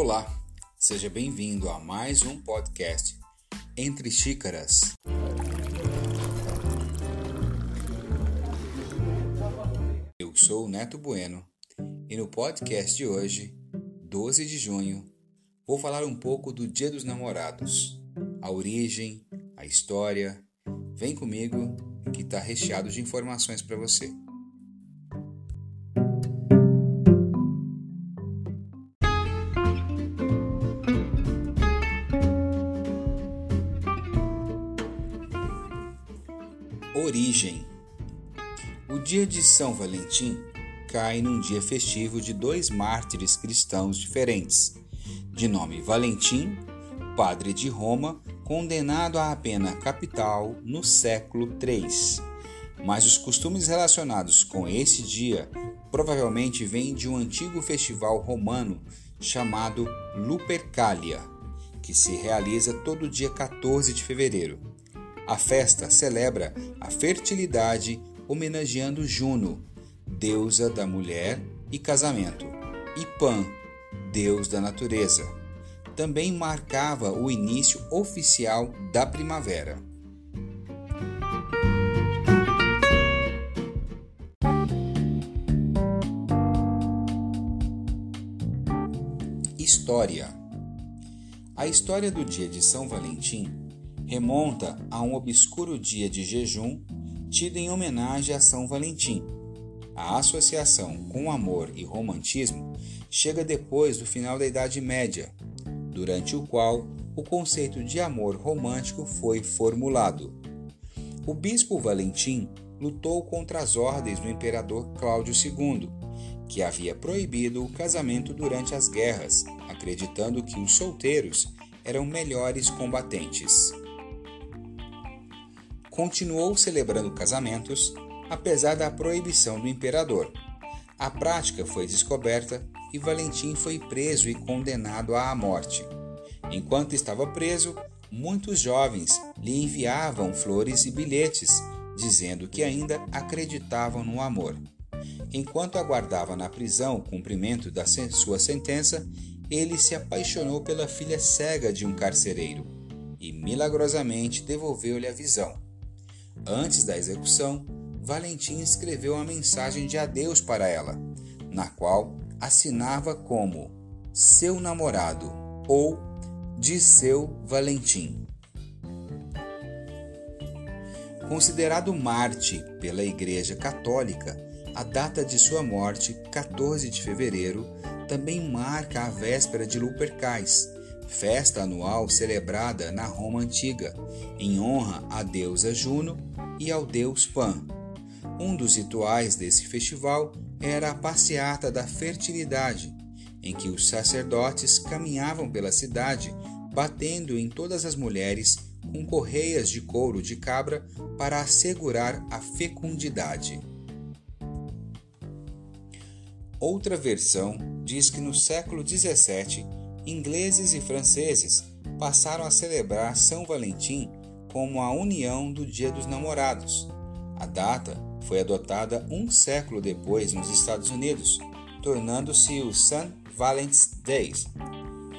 Olá, seja bem-vindo a mais um podcast Entre Xícaras. Eu sou o Neto Bueno e no podcast de hoje, 12 de junho, vou falar um pouco do Dia dos Namorados, a origem, a história. Vem comigo que está recheado de informações para você. O dia de São Valentim cai num dia festivo de dois mártires cristãos diferentes, de nome Valentim, padre de Roma, condenado à pena capital no século III. Mas os costumes relacionados com esse dia provavelmente vêm de um antigo festival romano chamado Lupercalia, que se realiza todo dia 14 de fevereiro. A festa celebra a fertilidade, homenageando Juno, deusa da mulher e casamento, e Pan, deus da natureza. Também marcava o início oficial da primavera. História A história do dia de São Valentim remonta a um obscuro dia de jejum tido em homenagem a São Valentim. A associação com amor e romantismo chega depois do final da Idade Média, durante o qual o conceito de amor romântico foi formulado. O bispo Valentim lutou contra as ordens do imperador Cláudio II, que havia proibido o casamento durante as guerras, acreditando que os solteiros eram melhores combatentes continuou celebrando casamentos, apesar da proibição do imperador. A prática foi descoberta e Valentim foi preso e condenado à morte. Enquanto estava preso, muitos jovens lhe enviavam flores e bilhetes, dizendo que ainda acreditavam no amor. Enquanto aguardava na prisão o cumprimento da sua sentença, ele se apaixonou pela filha cega de um carcereiro e milagrosamente devolveu-lhe a visão. Antes da execução, Valentim escreveu uma mensagem de adeus para ela, na qual assinava como seu namorado ou de seu Valentim. Considerado Marte pela Igreja Católica, a data de sua morte, 14 de fevereiro, também marca a véspera de Lupercais, festa anual celebrada na Roma antiga, em honra à deusa Juno e ao deus Pan. Um dos rituais desse festival era a passeata da fertilidade, em que os sacerdotes caminhavam pela cidade batendo em todas as mulheres com correias de couro de cabra para assegurar a fecundidade. Outra versão diz que no século XVII, ingleses e franceses passaram a celebrar São Valentim como a união do Dia dos Namorados. A data foi adotada um século depois nos Estados Unidos, tornando-se o St. Valentine's Day.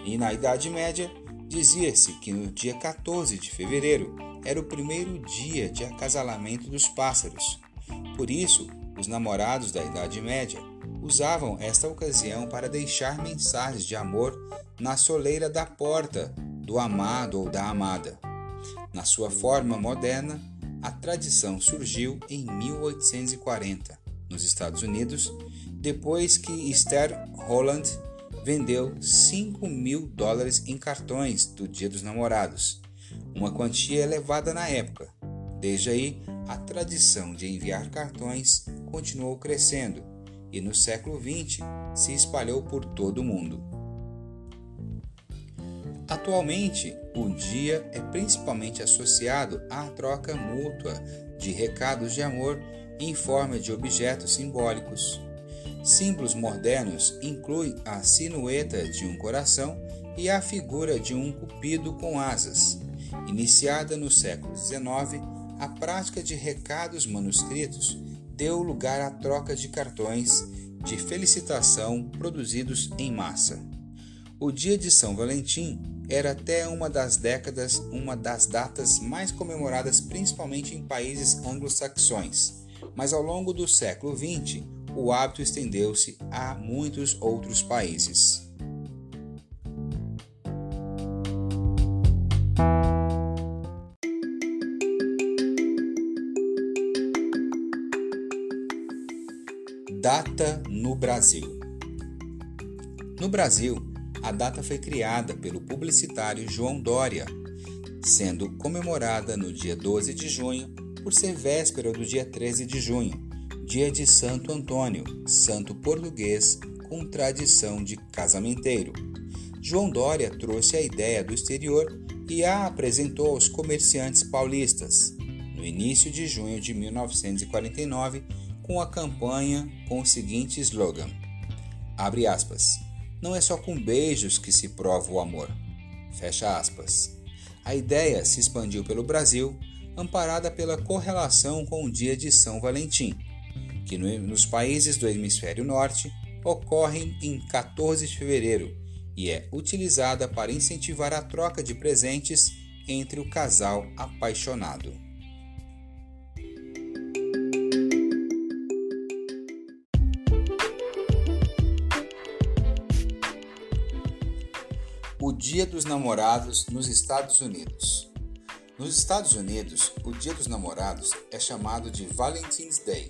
E na Idade Média, dizia-se que no dia 14 de fevereiro era o primeiro dia de acasalamento dos pássaros. Por isso, os namorados da Idade Média usavam esta ocasião para deixar mensagens de amor na soleira da porta do amado ou da amada. Na sua forma moderna, a tradição surgiu em 1840, nos Estados Unidos, depois que Esther Holland vendeu 5 mil dólares em cartões do Dia dos Namorados, uma quantia elevada na época. Desde aí, a tradição de enviar cartões continuou crescendo e no século XX se espalhou por todo o mundo. Atualmente, o dia é principalmente associado à troca mútua de recados de amor em forma de objetos simbólicos. Símbolos modernos incluem a silhueta de um coração e a figura de um cupido com asas. Iniciada no século XIX, a prática de recados manuscritos deu lugar à troca de cartões de felicitação produzidos em massa. O dia de São Valentim era até uma das décadas uma das datas mais comemoradas principalmente em países anglo-saxões, mas ao longo do século XX o hábito estendeu-se a muitos outros países. Data no Brasil. No Brasil, a data foi criada pelo publicitário João Dória, sendo comemorada no dia 12 de junho por ser véspera do dia 13 de junho, dia de Santo Antônio, santo português com tradição de casamenteiro. João Dória trouxe a ideia do exterior e a apresentou aos comerciantes paulistas no início de junho de 1949 com a campanha com o seguinte slogan: abre aspas. Não é só com beijos que se prova o amor. Fecha aspas. A ideia se expandiu pelo Brasil, amparada pela correlação com o dia de São Valentim, que nos países do hemisfério norte ocorre em 14 de fevereiro e é utilizada para incentivar a troca de presentes entre o casal apaixonado. Dia dos Namorados nos Estados Unidos. Nos Estados Unidos, o Dia dos Namorados é chamado de Valentine's Day.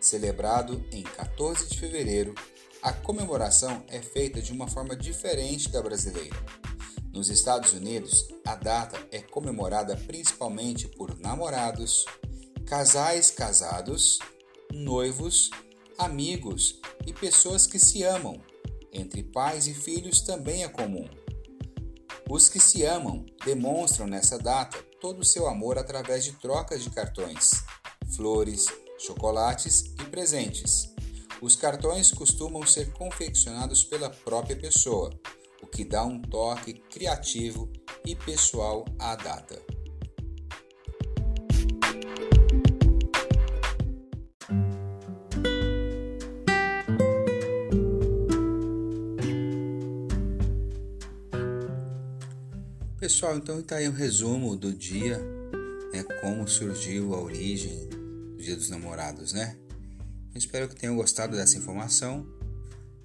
Celebrado em 14 de fevereiro, a comemoração é feita de uma forma diferente da brasileira. Nos Estados Unidos, a data é comemorada principalmente por namorados, casais casados, noivos, amigos e pessoas que se amam entre pais e filhos também é comum. Os que se amam demonstram nessa data todo o seu amor através de trocas de cartões, flores, chocolates e presentes. Os cartões costumam ser confeccionados pela própria pessoa, o que dá um toque criativo e pessoal à data. Pessoal, então está aí um resumo do dia, né, como surgiu a origem do Dia dos Namorados, né? Eu espero que tenham gostado dessa informação.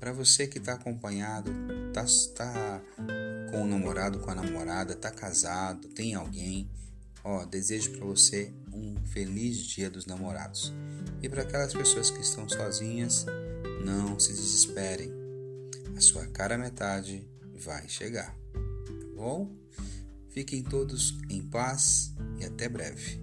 Para você que está acompanhado, tá, tá com o namorado, com a namorada, tá casado, tem alguém, ó, desejo para você um feliz Dia dos Namorados. E para aquelas pessoas que estão sozinhas, não se desesperem. A sua cara metade vai chegar. Tá bom? Fiquem todos em paz e até breve.